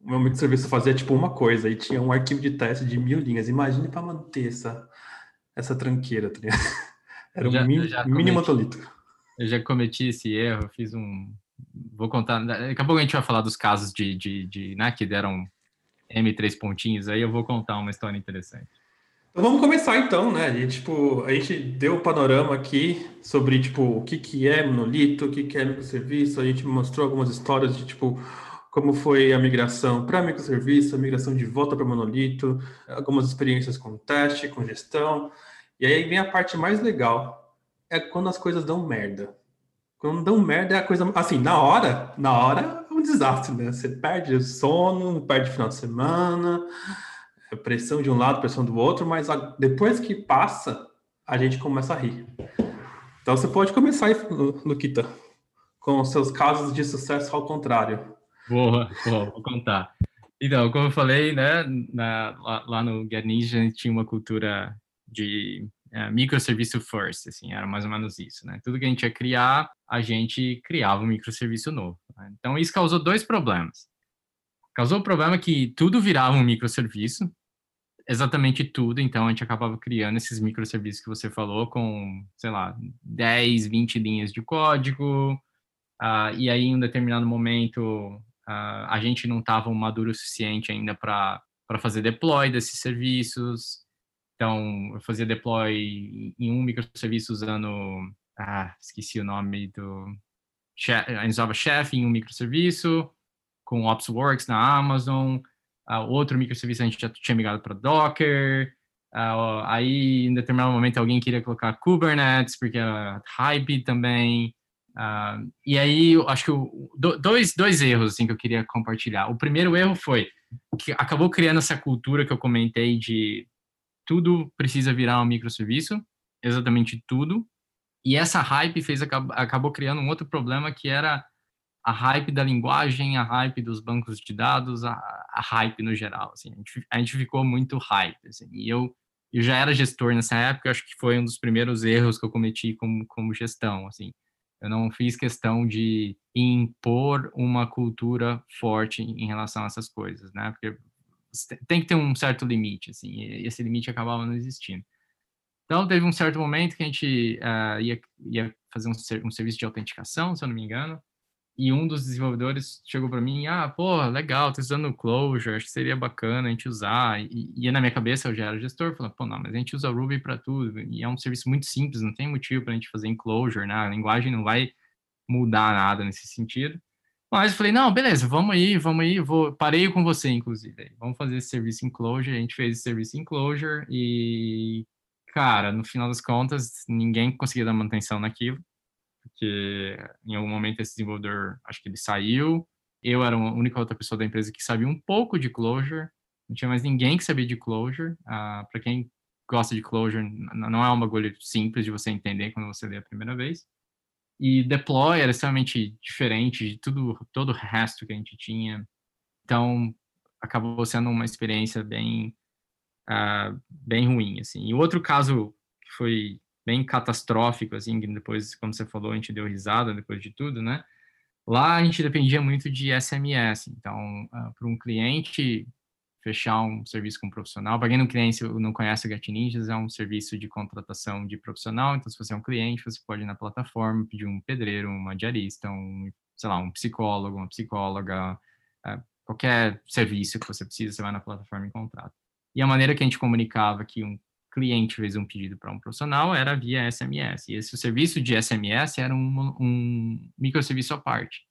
o meu microserviço fazia tipo uma coisa e tinha um arquivo de teste de mil linhas. Imagine para manter essa, essa tranqueira, tá Era um já, mini, mini monolito eu já cometi esse erro, fiz um. Vou contar. Daqui a pouco a gente vai falar dos casos de, de, de né, que deram M3 pontinhos, aí eu vou contar uma história interessante. Então vamos começar então, né? Gente, tipo, a gente deu o um panorama aqui sobre tipo o que, que é monolito, o que, que é microserviço, a gente mostrou algumas histórias de tipo como foi a migração para microserviço, a migração de volta para monolito, algumas experiências com teste, com gestão. E aí vem a parte mais legal, é quando as coisas dão merda. Quando dão merda é a coisa. Assim, na hora, na hora é um desastre, né? Você perde o sono, perde o final de semana, pressão de um lado, pressão do outro, mas depois que passa, a gente começa a rir. Então você pode começar aí, Luquita, com seus casos de sucesso ao contrário. Boa, boa, vou contar. Então, como eu falei, né, na, lá, lá, no Get Ninja a tinha uma cultura de é, microserviço first, assim, era mais ou menos isso, né? Tudo que a gente ia criar, a gente criava um microserviço novo. Né? Então, isso causou dois problemas. Causou o problema que tudo virava um microserviço, exatamente tudo, então a gente acabava criando esses microserviços que você falou com, sei lá, 10, 20 linhas de código, uh, e aí em um determinado momento uh, a gente não estava maduro o suficiente ainda para fazer deploy desses serviços, então, eu fazia deploy em um microserviço usando, ah, esqueci o nome do, a gente usava Chef em um microserviço, com OpsWorks na Amazon, uh, outro microserviço a gente já tinha migrado para Docker, uh, aí em determinado momento alguém queria colocar Kubernetes, porque era Hype também, uh, e aí acho que dois, dois erros assim, que eu queria compartilhar. O primeiro erro foi que acabou criando essa cultura que eu comentei de tudo precisa virar um microserviço, exatamente tudo. E essa hype fez acabou criando um outro problema que era a hype da linguagem, a hype dos bancos de dados, a, a hype no geral, assim, a gente, a gente ficou muito hype, assim, e eu, eu já era gestor nessa época, acho que foi um dos primeiros erros que eu cometi como, como gestão, assim, eu não fiz questão de impor uma cultura forte em relação a essas coisas, né, porque tem que ter um certo limite, assim, e esse limite acabava não existindo. Então, teve um certo momento que a gente uh, ia, ia fazer um, um serviço de autenticação, se eu não me engano, e um dos desenvolvedores chegou para mim, ah, pô, legal, tô usando o Clojure, acho que seria bacana a gente usar. E, e na minha cabeça eu já era gestor, falando, pô, não, mas a gente usa Ruby para tudo, e é um serviço muito simples, não tem motivo para a gente fazer em Clojure, né? A linguagem não vai mudar nada nesse sentido. Mas eu falei, não, beleza, vamos aí, vamos aí, vou, parei com você, inclusive, vamos fazer esse serviço em Clojure, a gente fez esse serviço em Clojure, e, cara, no final das contas, ninguém conseguia dar manutenção naquilo, porque em algum momento esse desenvolvedor, acho que ele saiu, eu era a única outra pessoa da empresa que sabia um pouco de Clojure, não tinha mais ninguém que sabia de Clojure. Ah, Para quem gosta de Clojure, não é uma bagulho simples de você entender quando você lê a primeira vez. E deploy era extremamente diferente de tudo, todo o resto que a gente tinha. Então, acabou sendo uma experiência bem, uh, bem ruim, assim. E outro caso que foi bem catastrófico, assim, depois, como você falou, a gente deu risada depois de tudo, né? Lá a gente dependia muito de SMS, então, uh, para um cliente fechar um serviço com um profissional, para quem não, cliente, não conhece o Get Ninjas, é um serviço de contratação de profissional, então se você é um cliente, você pode ir na plataforma, pedir um pedreiro, uma diarista, um, sei lá, um psicólogo, uma psicóloga, uh, qualquer serviço que você precisa, você vai na plataforma e contrata. E a maneira que a gente comunicava que um cliente fez um pedido para um profissional era via SMS. E esse serviço de SMS era um, um microserviço à parte.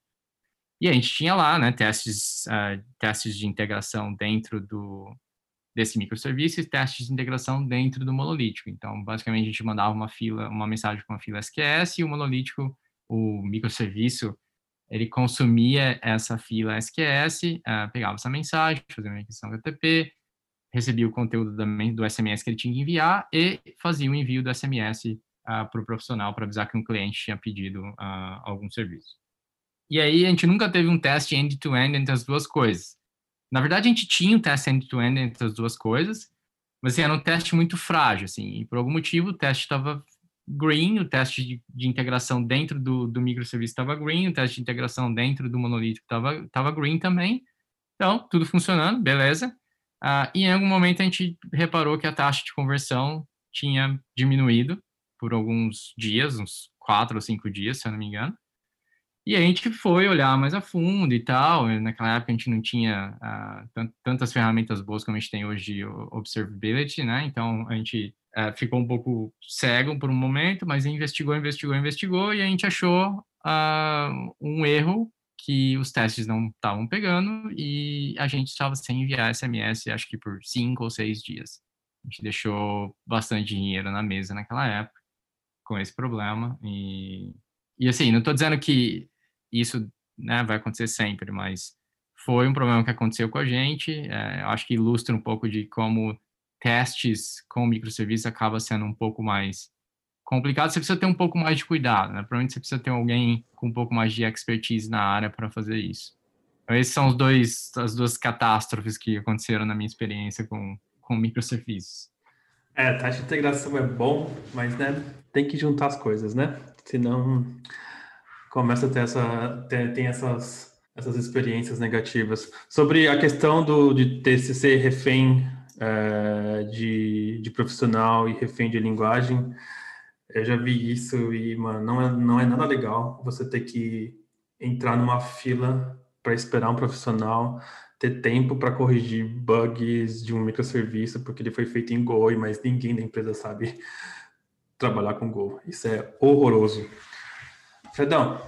E a gente tinha lá, né, testes, uh, testes de integração dentro do desse microserviço e testes de integração dentro do monolítico. Então, basicamente, a gente mandava uma fila, uma mensagem com a fila SQS e o monolítico, o microserviço, ele consumia essa fila SQS, uh, ah, pegava essa mensagem, fazia uma requisição HTTP, recebia o conteúdo do SMS que ele tinha que enviar e fazia o envio do SMS uh, ah, para o profissional para avisar que um cliente tinha pedido uh, algum serviço. E aí a gente nunca teve um teste end-to-end -end entre as duas coisas. Na verdade, a gente tinha um teste end-to-end -end entre as duas coisas, mas assim, era um teste muito frágil, assim, e por algum motivo o teste estava green, o teste de, de, integração dentro do, do microserviço estava green, o teste de integração dentro do monolítico estava green também. Então, tudo funcionando, beleza. Uh, e em algum momento a gente reparou que a taxa de conversão tinha diminuído por alguns dias, uns quatro ou cinco dias, se eu não me engano. E a gente foi olhar mais a fundo e tal. Naquela época a gente não tinha uh, tantas ferramentas boas como a gente tem hoje de observability, né? Então a gente uh, ficou um pouco cego por um momento, mas investigou, investigou, investigou e a gente achou uh, um erro que os testes não estavam pegando e a gente estava sem enviar SMS, acho que por cinco ou seis dias. A gente deixou bastante dinheiro na mesa naquela época com esse problema e, e assim, não estou dizendo que isso né, vai acontecer sempre, mas foi um problema que aconteceu com a gente. É, acho que ilustra um pouco de como testes com microserviços acaba sendo um pouco mais complicado, você precisa ter um pouco mais de cuidado, né? Provavelmente você precisa ter alguém com um pouco mais de expertise na área para fazer isso. Então, esses são os dois, as duas catástrofes que aconteceram na minha experiência com, com microserviços. É, taxa de integração é bom, mas né, tem que juntar as coisas, né? Senão começa a ter, essa, ter, tem essas, essas experiências negativas. Sobre a questão do, de ter, ser refém é, de, de profissional e refém de linguagem, eu já vi isso e, mano, não é, não é nada legal você ter que entrar numa fila para esperar um profissional ter tempo para corrigir bugs de um microserviço porque ele foi feito em Go, mas ninguém da empresa sabe trabalhar com Go. Isso é horroroso. Fredão,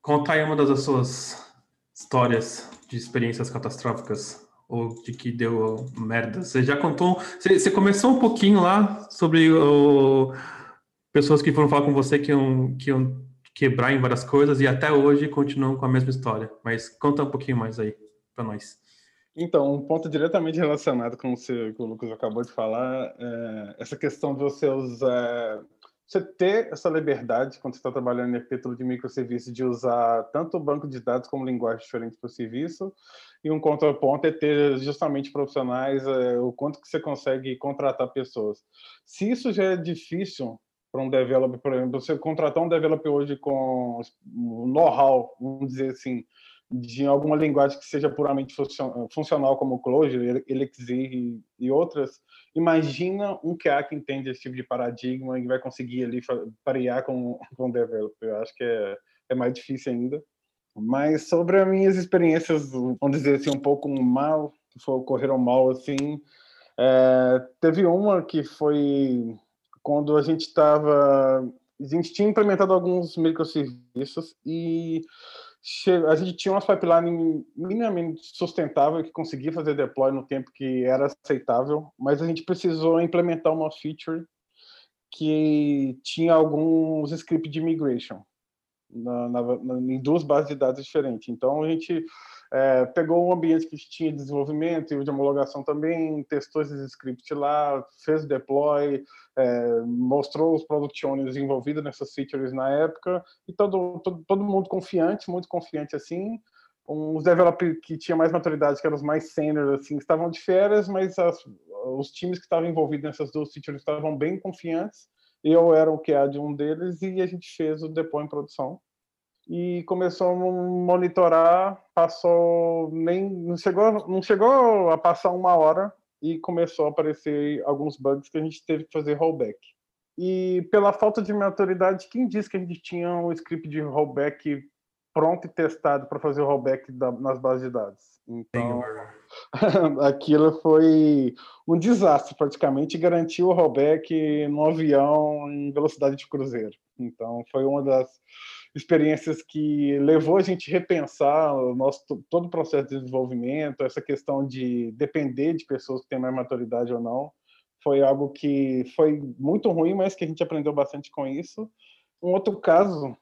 conta aí uma das suas histórias de experiências catastróficas ou de que deu merda. Você já contou, você, você começou um pouquinho lá sobre o pessoas que foram falar com você que iam, que iam quebrar em várias coisas e até hoje continuam com a mesma história. Mas conta um pouquinho mais aí para nós. Então, um ponto diretamente relacionado com o que o Lucas acabou de falar, é essa questão de você usar você ter essa liberdade, quando você está trabalhando em arquitetura de microserviços, de usar tanto o banco de dados como linguagem diferente para o serviço, e um contraponto é ter justamente profissionais, é, o quanto que você consegue contratar pessoas. Se isso já é difícil para um developer, por exemplo, você contratar um developer hoje com know-how, vamos dizer assim, de alguma linguagem que seja puramente funcional, como Clojure, Elixir e, outras, imagina um QA que entende esse tipo de paradigma e vai conseguir ali parear com, com o developer. Eu acho que é, é mais difícil ainda. Mas sobre as minhas experiências, vamos dizer assim, um pouco mal, que ocorreram mal, assim, é, teve uma que foi quando a gente estava... A gente tinha implementado alguns microserviços e a gente tinha uma pipeline minimamente sustentável que conseguia fazer deploy no tempo que era aceitável, mas a gente precisou implementar uma feature que tinha alguns scripts de migration na, na, em duas bases de dados diferentes. Então a gente é, pegou um ambiente que tinha desenvolvimento e de homologação também, testou esses scripts lá, fez deploy, é, mostrou os product owners envolvidos nessas features na época, e todo, todo, todo mundo confiante, muito confiante assim. Os developers que tinham mais maturidade, que eram os mais senior, assim, estavam de férias, mas as, os times que estavam envolvidos nessas duas features estavam bem confiantes. Eu era o QA de um deles e a gente fez o deploy em produção e começou a monitorar, passou nem não chegou não chegou a passar uma hora e começou a aparecer alguns bugs que a gente teve que fazer rollback. E pela falta de maturidade, quem disse que a gente tinha um script de rollback pronto e testado para fazer o rollback da, nas bases de dados? Então, aquilo foi um desastre praticamente, garantiu o rollback no avião em velocidade de cruzeiro. Então, foi uma das experiências que levou a gente a repensar o nosso todo o processo de desenvolvimento, essa questão de depender de pessoas que têm mais maturidade ou não, foi algo que foi muito ruim, mas que a gente aprendeu bastante com isso. Um outro caso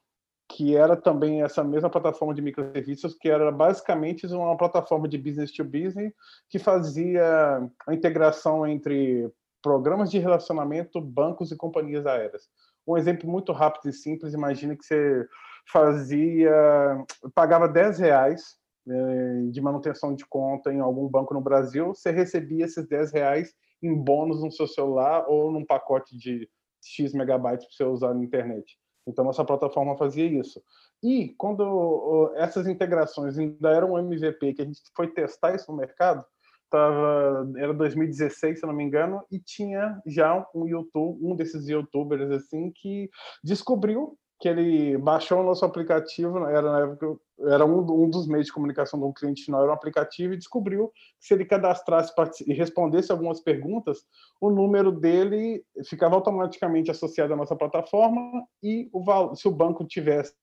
que era também essa mesma plataforma de microserviços, que era basicamente uma plataforma de business to business que fazia a integração entre programas de relacionamento, bancos e companhias aéreas. Um exemplo muito rápido e simples, imagina que você fazia, pagava 10 reais eh, de manutenção de conta em algum banco no Brasil, você recebia esses 10 reais em bônus no seu celular ou num pacote de X megabytes para você usar na internet. Então, nossa plataforma fazia isso. E quando essas integrações ainda eram um MVP, que a gente foi testar isso no mercado, tava, era 2016, se não me engano, e tinha já um YouTube, um desses youtubers assim que descobriu que ele baixou o nosso aplicativo, era na época era um, um dos meios de comunicação do cliente final, era um aplicativo, e descobriu que se ele cadastrasse e respondesse algumas perguntas, o número dele ficava automaticamente associado à nossa plataforma e o, se o banco tivesse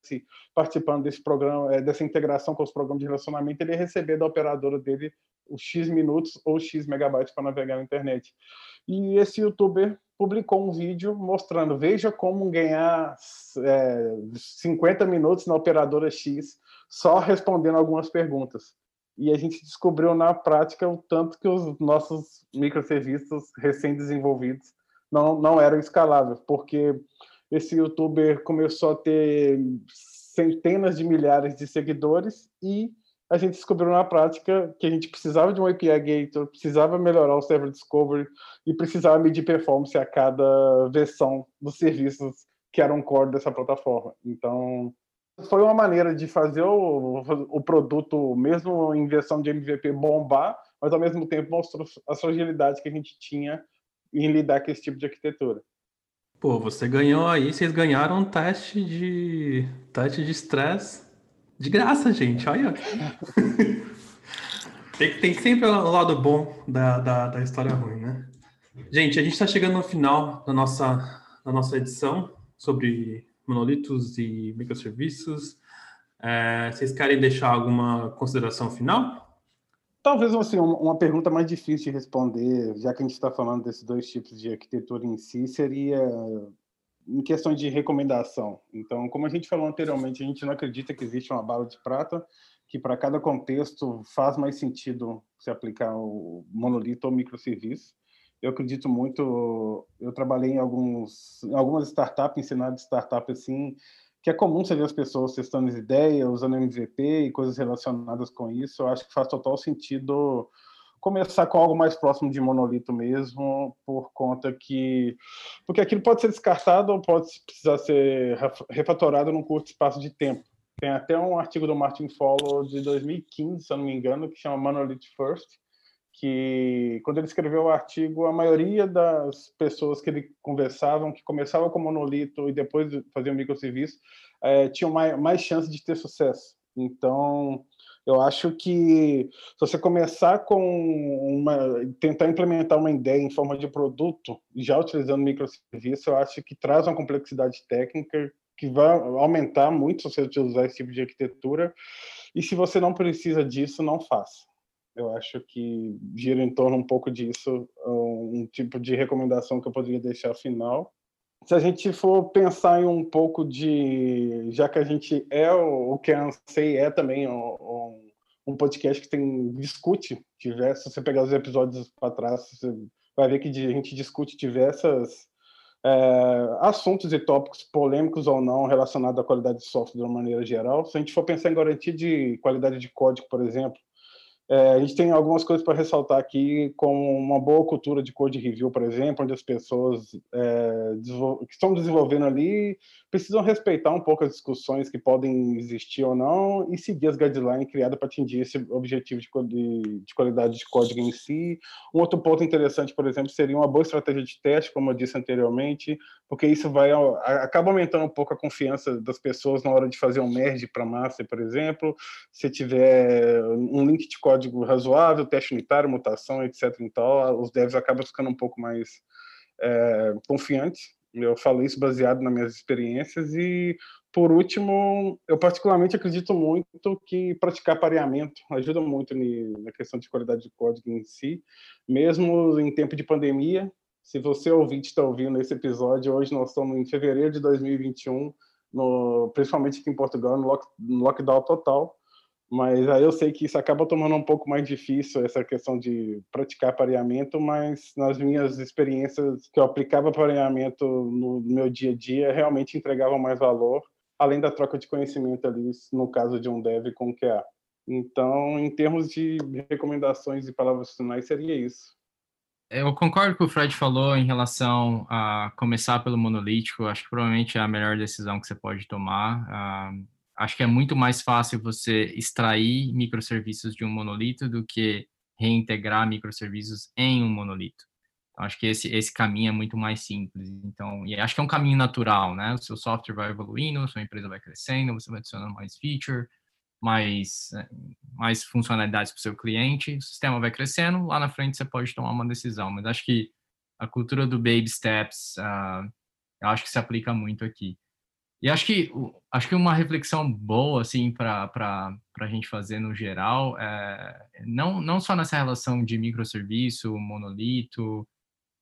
participando desse programa, eh, dessa integração com os programas de relacionamento, ele ia receber da operadora dele os X minutos ou X megabytes para navegar na internet. E esse youtuber publicou um vídeo mostrando, veja como ganhar é, 50 minutos na operadora X só respondendo algumas perguntas. E a gente descobriu na prática o tanto que os nossos microserviços recém-desenvolvidos não, não eram escaláveis, porque esse youtuber começou a ter centenas de milhares de seguidores e a gente descobriu na prática que a gente precisava de um API Gator, precisava melhorar o Server Discovery e precisava medir performance a cada versão dos serviços que eram core dessa plataforma. Então, foi uma maneira de fazer o, o produto, mesmo em versão de MVP, bombar, mas ao mesmo tempo mostrou a fragilidade que a gente tinha em lidar com esse tipo de arquitetura. Pô, você ganhou aí, vocês ganharam um teste de teste de estresse de graça, gente. Olha. tem, tem sempre o lado bom da, da, da história ruim, né? Gente, a gente está chegando no final da nossa, da nossa edição sobre monolitos e microserviços. É, vocês querem deixar alguma consideração final? Talvez assim, uma pergunta mais difícil de responder, já que a gente está falando desses dois tipos de arquitetura em si, seria em questão de recomendação. Então, como a gente falou anteriormente, a gente não acredita que existe uma bala de prata que para cada contexto faz mais sentido se aplicar o monolito ou microserviço. Eu acredito muito. Eu trabalhei em alguns, em algumas startups, ensinando startup assim, que é comum você ver as pessoas testando ideias, usando MVP e coisas relacionadas com isso. Eu acho que faz total sentido começar com algo mais próximo de monolito mesmo, por conta que porque aquilo pode ser descartado ou pode precisar ser refatorado num curto espaço de tempo. Tem até um artigo do Martin Follow de 2015, se eu não me engano, que chama Monolith First, que quando ele escreveu o artigo, a maioria das pessoas que ele conversavam, que começavam com monolito e depois faziam microserviço, é, tinham mais, mais chance de ter sucesso. Então, eu acho que se você começar com uma tentar implementar uma ideia em forma de produto, já utilizando microserviço, eu acho que traz uma complexidade técnica que vai aumentar muito se você utilizar esse tipo de arquitetura. E se você não precisa disso, não faça. Eu acho que gira em torno um pouco disso, um tipo de recomendação que eu poderia deixar final. Se a gente for pensar em um pouco de, já que a gente é o, que a Ansei é também um, um podcast que tem discute diversos. Se você pegar os episódios para trás, você vai ver que a gente discute diversas é, assuntos e tópicos polêmicos ou não relacionados à qualidade de software de uma maneira geral. Se a gente for pensar em garantia de qualidade de código, por exemplo, é, a gente tem algumas coisas para ressaltar aqui, como uma boa cultura de code review, por exemplo, onde as pessoas é, que estão desenvolvendo ali precisam respeitar um pouco as discussões que podem existir ou não e seguir as guidelines criadas para atingir esse objetivo de, de, de, qualidade de código em si. Um outro ponto interessante, por exemplo, seria uma boa estratégia de teste, como eu disse anteriormente, porque isso vai acaba aumentando um pouco a confiança das pessoas na hora de fazer um merge para master, por exemplo. Se tiver um link de código razoável, teste unitário, mutação, etc. Então, os devs acabam ficando um pouco mais é, confiantes eu falo isso baseado nas minhas experiências e, por último, eu particularmente acredito muito que praticar pareamento ajuda muito na questão de qualidade de código em si, mesmo em tempo de pandemia. Se você ouvinte está ouvindo esse episódio, hoje nós estamos em fevereiro de 2021, no, principalmente aqui em Portugal, no lockdown total. Mas aí eu sei que isso acaba tomando um pouco mais difícil, essa questão de praticar pareamento, mas nas minhas experiências que eu aplicava pareamento no meu dia a dia, realmente entregava mais valor, além da troca de conhecimento ali, no caso de um dev com o QA. Então, em termos de recomendações e palavras finais, seria isso. Eu concordo com o que o Fred falou em relação a começar pelo monolítico. Acho que provavelmente é a melhor decisão que você pode tomar. Ah, acho que é muito mais fácil você extrair microserviços de um monolito do que reintegrar microserviços em um monolito. Então, acho que esse, esse caminho é muito mais simples. Então, e acho que é um caminho natural, né? O seu software vai evoluindo, a sua empresa vai crescendo, você vai adicionando mais feature, mais, mais funcionalidades para o seu cliente, o sistema vai crescendo, lá na frente você pode tomar uma decisão. Mas acho que a cultura do baby steps, uh, eu acho que se aplica muito aqui. E acho que acho que uma reflexão boa assim para a gente fazer no geral é não não só nessa relação de microserviço, monolito,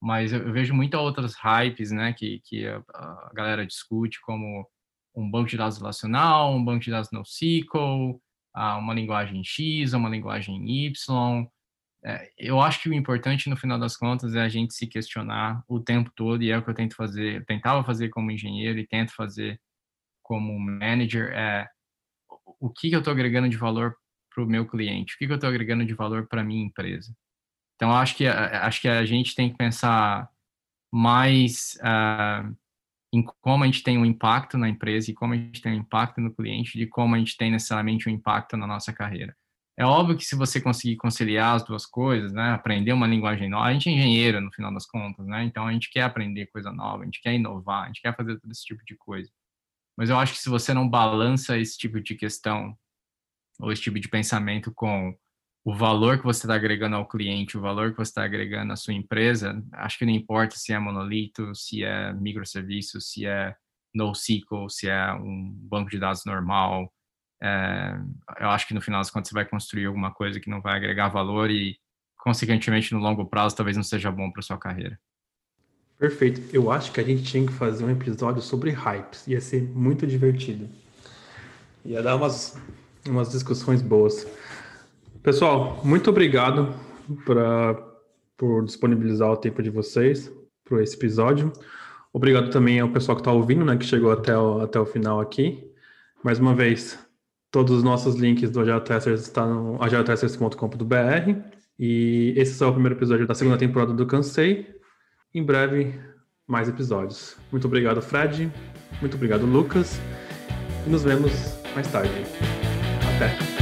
mas eu, eu vejo muitas outras hypes, né, que que a, a, galera discute como um banco de dados relacional, um banco de dados NoSQL, uma linguagem X, uma linguagem Y. É, eu acho que o importante no final das contas é a gente se questionar o tempo todo e é o que eu tento fazer, eu tentava fazer como engenheiro e tento fazer como manager é o que, que eu estou agregando de valor para o meu cliente, o que, que eu estou agregando de valor para a minha empresa. Então, acho que, acho que a gente tem que pensar mais uh, em como a gente tem um impacto na empresa e como a gente tem um impacto no cliente, de como a gente tem necessariamente um impacto na nossa carreira. É óbvio que se você conseguir conciliar as duas coisas, né, aprender uma linguagem nova, a gente é engenheiro no final das contas, né, então a gente quer aprender coisa nova, a gente quer inovar, a gente quer fazer todo esse tipo de coisa. Mas eu acho que se você não balança esse tipo de questão ou esse tipo de pensamento com o valor que você está agregando ao cliente, o valor que você está agregando à sua empresa, acho que não importa se é monolito, se é microserviço, se é NoSQL, se é um banco de dados normal. É, eu acho que no final das contas você vai construir alguma coisa que não vai agregar valor e, consequentemente, no longo prazo, talvez não seja bom para sua carreira. Perfeito. Eu acho que a gente tinha que fazer um episódio sobre hypes. Ia ser muito divertido. Ia dar umas, umas discussões boas. Pessoal, muito obrigado pra, por disponibilizar o tempo de vocês para esse episódio. Obrigado também ao pessoal que está ouvindo, né, que chegou até o, até o final aqui. Mais uma vez, todos os nossos links do Agile Testers estão no agiletesters.com.br. E esse é o primeiro episódio da segunda temporada do Cansei. Em breve, mais episódios. Muito obrigado, Fred. Muito obrigado, Lucas. E nos vemos mais tarde. Até!